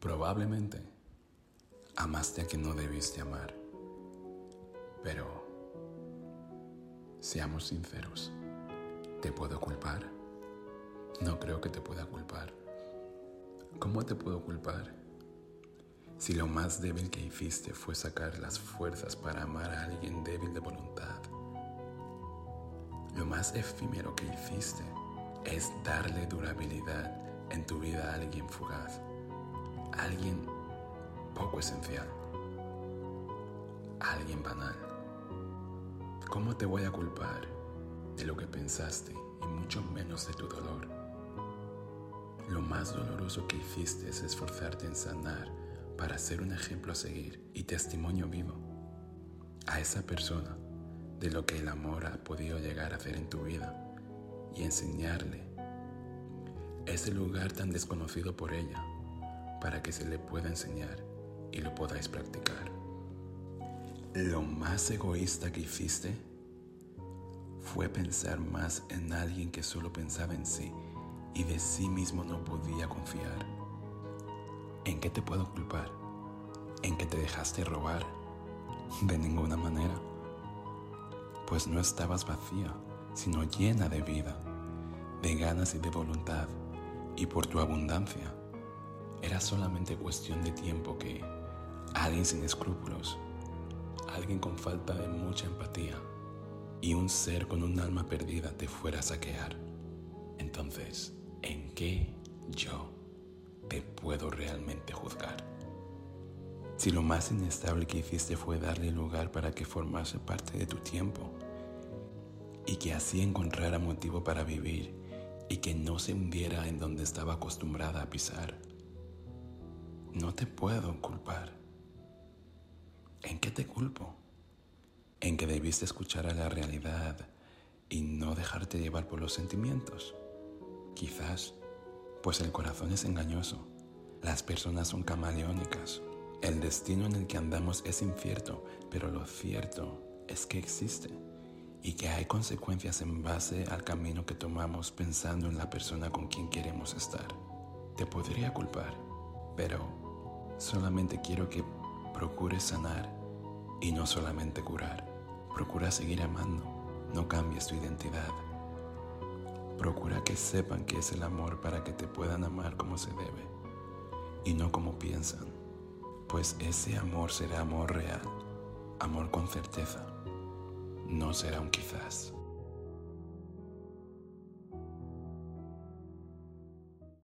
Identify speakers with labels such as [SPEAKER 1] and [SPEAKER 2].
[SPEAKER 1] Probablemente amaste a quien no debiste amar, pero seamos sinceros, ¿te puedo culpar? No creo que te pueda culpar. ¿Cómo te puedo culpar? Si lo más débil que hiciste fue sacar las fuerzas para amar a alguien débil de voluntad, lo más efímero que hiciste es darle durabilidad en tu vida a alguien fugaz alguien poco esencial, alguien banal. ¿Cómo te voy a culpar de lo que pensaste y mucho menos de tu dolor? Lo más doloroso que hiciste es esforzarte en sanar para ser un ejemplo a seguir y testimonio vivo a esa persona de lo que el amor ha podido llegar a hacer en tu vida y enseñarle ese lugar tan desconocido por ella para que se le pueda enseñar y lo podáis practicar. Lo más egoísta que hiciste fue pensar más en alguien que solo pensaba en sí y de sí mismo no podía confiar. ¿En qué te puedo culpar? ¿En que te dejaste robar? De ninguna manera. Pues no estabas vacía, sino llena de vida, de ganas y de voluntad, y por tu abundancia era solamente cuestión de tiempo que alguien sin escrúpulos, alguien con falta de mucha empatía y un ser con un alma perdida te fuera a saquear. Entonces, ¿en qué yo te puedo realmente juzgar? Si lo más inestable que hiciste fue darle lugar para que formase parte de tu tiempo y que así encontrara motivo para vivir y que no se hundiera en donde estaba acostumbrada a pisar, no te puedo culpar. ¿En qué te culpo? En que debiste escuchar a la realidad y no dejarte llevar por los sentimientos. Quizás, pues el corazón es engañoso, las personas son camaleónicas, el destino en el que andamos es incierto, pero lo cierto es que existe y que hay consecuencias en base al camino que tomamos pensando en la persona con quien queremos estar. Te podría culpar, pero Solamente quiero que procures sanar y no solamente curar. Procura seguir amando, no cambies tu identidad. Procura que sepan que es el amor para que te puedan amar como se debe y no como piensan, pues ese amor será amor real, amor con certeza, no será un quizás.